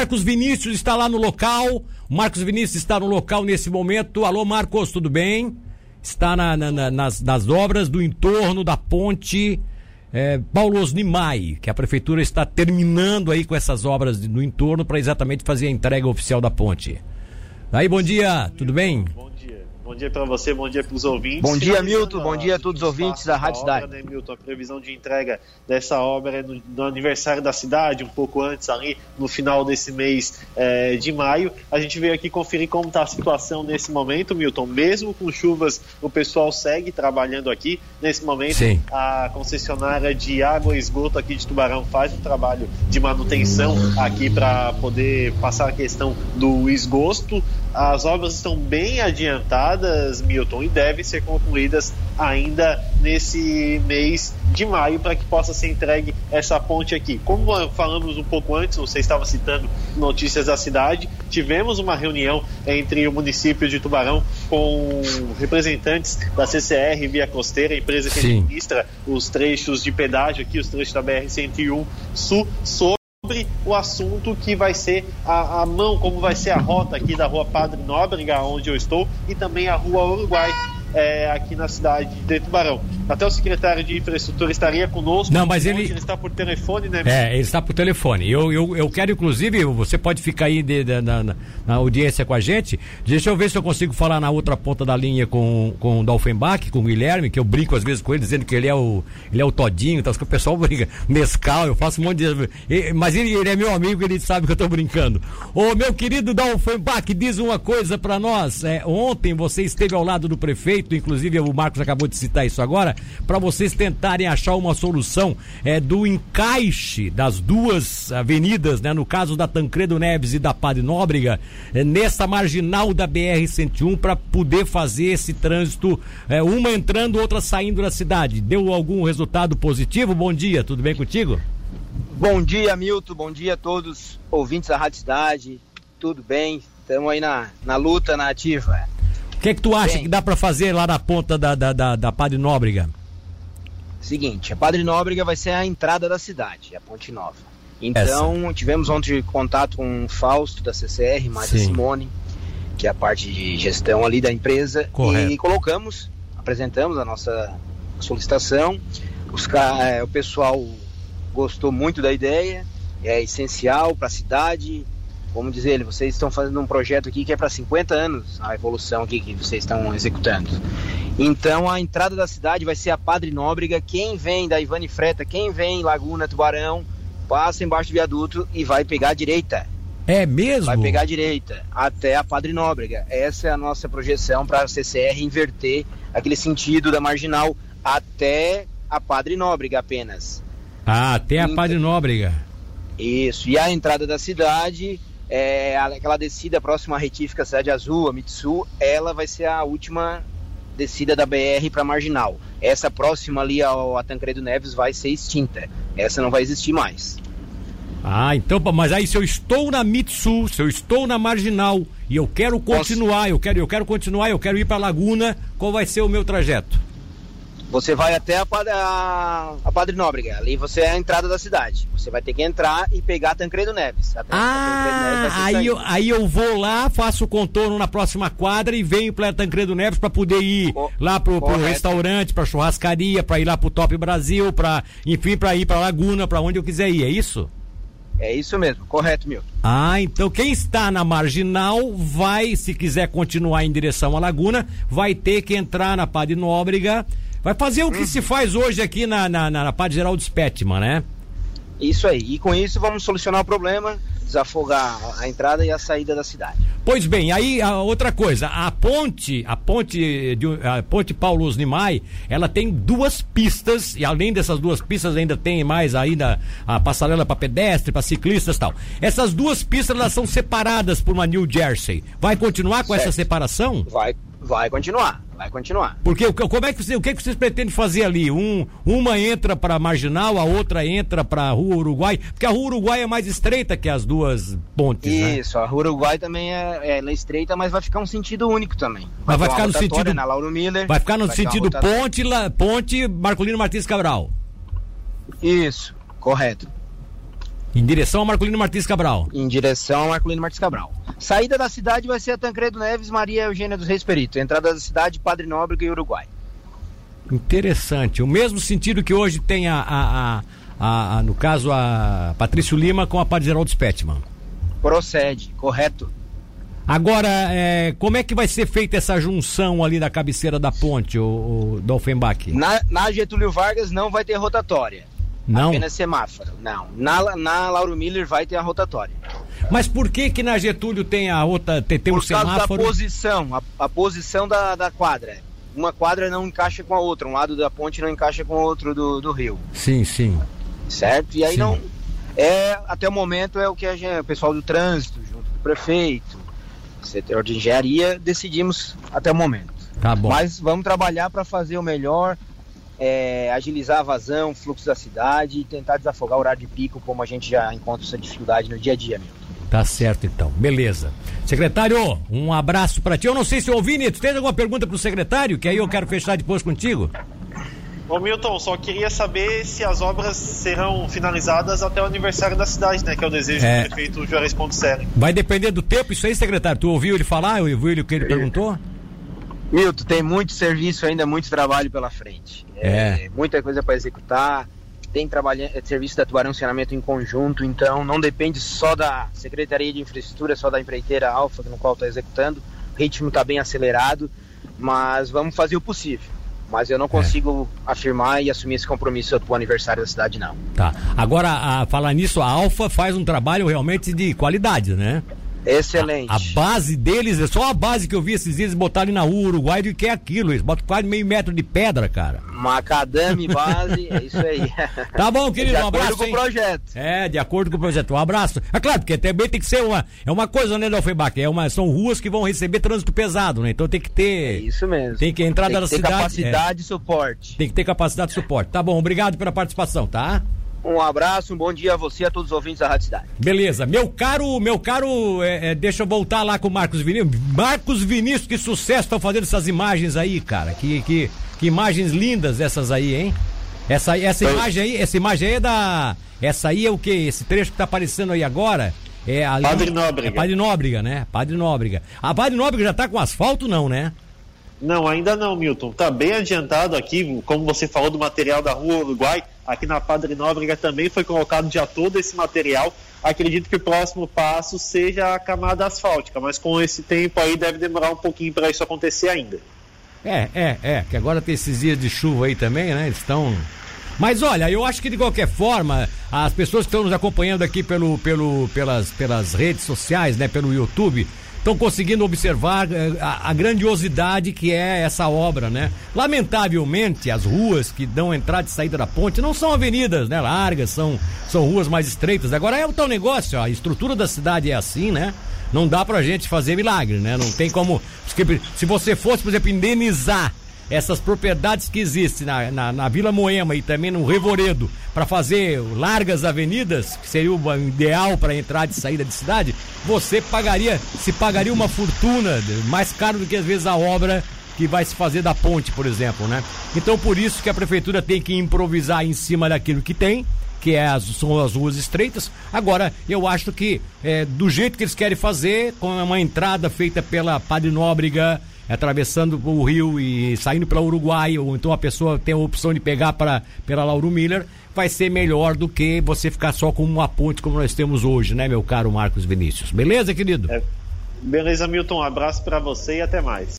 Marcos Vinícius está lá no local. Marcos Vinícius está no local nesse momento. Alô, Marcos, tudo bem? Está na, na, na, nas, nas obras do entorno da ponte é, Paulo Osnimai, que a prefeitura está terminando aí com essas obras no entorno para exatamente fazer a entrega oficial da ponte. Aí, bom dia, tudo bem? Bom Bom dia para você, bom dia para os ouvintes. Bom dia, Milton. Bom dia a todos os ouvintes da Rádio Cidade. Né, Milton, a previsão de entrega dessa obra é no, no, aniversário da cidade, um pouco antes ali, no final desse mês é, de maio. A gente veio aqui conferir como está a situação nesse momento, Milton. Mesmo com chuvas, o pessoal segue trabalhando aqui. Nesse momento, Sim. a concessionária de água e esgoto aqui de Tubarão faz um trabalho de manutenção aqui para poder passar a questão do esgoto. As obras estão bem adiantadas, Milton, e devem ser concluídas ainda nesse mês de maio para que possa ser entregue essa ponte aqui. Como falamos um pouco antes, você estava citando notícias da cidade, tivemos uma reunião entre o município de Tubarão com representantes da CCR Via Costeira, empresa que Sim. administra os trechos de pedágio aqui, os trechos da BR-101 Sul, sobre sobre o assunto que vai ser a, a, mão, como vai ser a rota aqui da rua Padre Nóbrega, onde eu estou, e também a rua Uruguai, é, aqui na cidade de Tubarão. Até o secretário de infraestrutura estaria conosco. Não, mas ele... ele está por telefone, né? É, ele está por telefone. Eu, eu, eu quero, inclusive, você pode ficar aí de, de, na, na, na, audiência com a gente. Deixa eu ver se eu consigo falar na outra ponta da linha com, com o Dolfenbach, com o Guilherme, que eu brinco às vezes com ele, dizendo que ele é o, ele é o Todinho, tá, o pessoal brinca. Mescal, eu faço um monte de. Mas ele, ele é meu amigo, ele sabe que eu estou brincando. Ô, meu querido Dolfenbach, diz uma coisa para nós. É, ontem você esteve ao lado do prefeito, inclusive o Marcos acabou de citar isso agora para vocês tentarem achar uma solução é, do encaixe das duas avenidas, né, no caso da Tancredo Neves e da Padre Nóbrega, é, nessa marginal da BR-101 para poder fazer esse trânsito, é, uma entrando, outra saindo da cidade. Deu algum resultado positivo? Bom dia, tudo bem contigo? Bom dia, Milton. Bom dia a todos ouvintes da Rádio Cidade. Tudo bem? Estamos aí na, na luta, na ativa. O que é que tu acha Bem, que dá para fazer lá na ponta da, da, da, da Padre Nóbrega? Seguinte, a Padre Nóbrega vai ser a entrada da cidade, a Ponte Nova. Então, Essa. tivemos ontem contato com o Fausto da CCR, Márcia Simone, que é a parte de gestão ali da empresa, Correto. e colocamos, apresentamos a nossa solicitação. Os, é, o pessoal gostou muito da ideia, é essencial para a cidade, vamos dizer, ele, vocês estão fazendo um projeto aqui que é para 50 anos, a evolução aqui que vocês estão executando. Então a entrada da cidade vai ser a Padre Nóbrega. Quem vem da Ivane Freta, quem vem Laguna Tubarão, passa embaixo do viaduto e vai pegar a direita. É mesmo? Vai pegar a direita até a Padre Nóbrega. Essa é a nossa projeção para a CCR inverter aquele sentido da marginal até a Padre Nóbrega apenas. Ah, até a então, Padre Nóbrega. Isso. E a entrada da cidade é, aquela descida próxima à retífica Cidade Azul, a Mitsu, ela vai ser a última descida da BR para Marginal. Essa próxima ali ao a Tancredo Neves vai ser extinta. Essa não vai existir mais. Ah, então, mas aí se eu estou na Mitsu, se eu estou na Marginal e eu quero continuar, eu quero, eu quero continuar, eu quero ir para Laguna, qual vai ser o meu trajeto? Você vai até a, a, a, Padre Nóbrega, ali você é a entrada da cidade. Você vai ter que entrar e pegar Tancredo Neves. Até ah, Neves aí, eu, aí eu vou lá, faço o contorno na próxima quadra e venho para Tancredo Neves para poder ir Co lá pro, pro restaurante, pra churrascaria, para ir lá pro Top Brasil, para enfim, para ir para Laguna, para onde eu quiser ir, é isso? É isso mesmo, correto, Milton. Ah, então quem está na marginal vai, se quiser continuar em direção à Laguna, vai ter que entrar na Padre Nóbrega Vai fazer o que se faz hoje aqui na, na, na, na Padre Geraldo Spetman, né? Isso aí. E com isso vamos solucionar o problema, desafogar a entrada e a saída da cidade. Pois bem, aí a outra coisa, a ponte, a ponte de a ponte Paulo Nimai, ela tem duas pistas e além dessas duas pistas ainda tem mais ainda a passarela para pedestre, para ciclistas, tal. Essas duas pistas elas são separadas por uma New Jersey. Vai continuar com certo. essa separação? Vai, vai continuar vai continuar. Porque como é que você, o que, é que vocês pretendem fazer ali? Um, uma entra para marginal, a outra entra para a Rua Uruguai, porque a Rua Uruguai é mais estreita que as duas pontes. Né? Isso, né? a Rua Uruguai também é, é estreita, mas vai ficar um sentido único também. Vai mas vai ficar no sentido na Lauro Miller. Vai ficar no vai sentido ponte, la, ponte Marcolino Martins Cabral. Isso, correto. Em direção a Marcolino Martins Cabral. Em direção a Marcolino Martins Cabral. Saída da cidade vai ser a Tancredo Neves, Maria Eugênia dos Reis Perito. Entrada da cidade, Padre Nóbrega e Uruguai. Interessante. O mesmo sentido que hoje tem a, a, a, a no caso, a Patrício Lima com a Padre Geraldo Spettman. Procede, correto. Agora, é, como é que vai ser feita essa junção ali da cabeceira da ponte, o, o Dolfenbach? Na, na Getúlio Vargas não vai ter rotatória. Não? Apenas semáforo, não. Na, na Lauro Miller vai ter a rotatória. Mas por que que na Getúlio tem a outra, tem, tem um semáforo? Por causa da posição, a, a posição da, da quadra. Uma quadra não encaixa com a outra, um lado da ponte não encaixa com o outro do, do rio. Sim, sim. Certo? E aí Sim. não. É, até o momento é o que a gente, o pessoal do trânsito, junto com o prefeito, setor de engenharia, decidimos até o momento. Tá bom. Mas vamos trabalhar para fazer o melhor, é, agilizar a vazão, o fluxo da cidade e tentar desafogar o horário de pico, como a gente já encontra essa dificuldade no dia a dia, Milton. Tá certo então, beleza. Secretário, um abraço pra ti. Eu não sei se eu ouvi, Nito, tem alguma pergunta pro secretário? Que aí eu quero fechar depois contigo. Ô Milton, só queria saber se as obras serão finalizadas até o aniversário da cidade, né? Que é o desejo É. do prefeito Juarez Ponticelli. Vai depender do tempo, isso aí, secretário. Tu ouviu ele falar? Ouviu ele o que ele perguntou? Milton, tem muito serviço ainda, muito trabalho pela frente. É. muita coisa para executar. Tem trabalho, é, serviço da Tubarão Saneamento em conjunto, então não depende só da Secretaria de Infraestrutura, só da empreiteira Alfa, no qual está executando. O ritmo está bem acelerado, mas vamos fazer o possível. Mas eu não consigo afirmar e assumir esse compromisso para o aniversário da cidade, não. Tá. Agora, a, falar nisso, a Alfa faz um trabalho realmente de qualidade, né? Excelente. A base deles é só a base que eu vi esses dias botarem na Uruguai do que é aquilo. Eles botam quase meio metro de pedra, cara. Macadame base, é isso aí. Tá bom, querido, de um acordo abraço. com o projeto. É, de acordo com o projeto. Um abraço. É claro, porque também tem que ser uma. É uma coisa, né, Dalfebac? É uma, são ruas que vão receber trânsito pesado, né? Então tem que É ter. isso mesmo. Tem que entrar Tem da que ter cidade. capacidade e suporte. é, tem que ter capacidade de suporte. Tá bom, obrigado pela participação, tá? Um abraço, um bom dia a você e a todos os ouvintes da Rádio Cidade. Beleza. Meu caro, meu caro, é, é, deixa eu voltar lá com o Marcos Vinícius. Marcos Vinícius, que sucesso estão fazendo essas imagens aí, cara. Que, que, que imagens lindas essas aí, hein? Essa, essa imagem aí, essa imagem aí é da. Essa aí é o que? Esse trecho que tá aparecendo aí agora? É ali, Padre Nóbrega. É Padre Nóbrega, né? Padre Nóbrega. A Padre Nóbrega já tá com asfalto, não, né? Não, ainda não, Milton. Tá bem adiantado aqui, como você falou do material da Rua Uruguai, aqui na Padre Nóbrega também foi colocado já todo esse material. Acredito que o próximo passo seja a camada asfáltica, mas com esse tempo aí deve demorar um pouquinho para isso acontecer ainda. É, é, é, que agora tem esses dias de chuva aí também, né? Eles estão. Mas olha, eu acho que de qualquer forma, as pessoas que estão nos acompanhando aqui pelo, pelo, pelas, pelas redes sociais, né, pelo YouTube, estão conseguindo observar eh, a, a grandiosidade que é essa obra, né? Lamentavelmente, as ruas que dão entrada e saída da ponte não são avenidas, né, largas, são, são ruas mais estreitas. Agora é o tal negócio, ó, a estrutura da cidade é assim, né? Não dá pra gente fazer milagre, né? Não tem como. Se você fosse, por exemplo, indenizar essas propriedades que existem na, na, na Vila Moema e também no Revoredo para fazer largas avenidas, que seria o ideal para entrada e saída de cidade, você pagaria, se pagaria uma fortuna, mais caro do que às vezes a obra que vai se fazer da ponte, por exemplo, né? Então por isso que a prefeitura tem que improvisar em cima daquilo que tem, que é as, são as ruas estreitas. Agora, eu acho que é, do jeito que eles querem fazer, com uma entrada feita pela Padre Nóbrega, atravessando o rio e saindo pela Uruguai, ou então a pessoa tem a opção de pegar para pela Lauro Miller, vai ser melhor do que você ficar só com uma ponte como nós temos hoje, né, meu caro Marcos Vinícius? Beleza, querido? É. Beleza, Milton. Um abraço para você e até mais.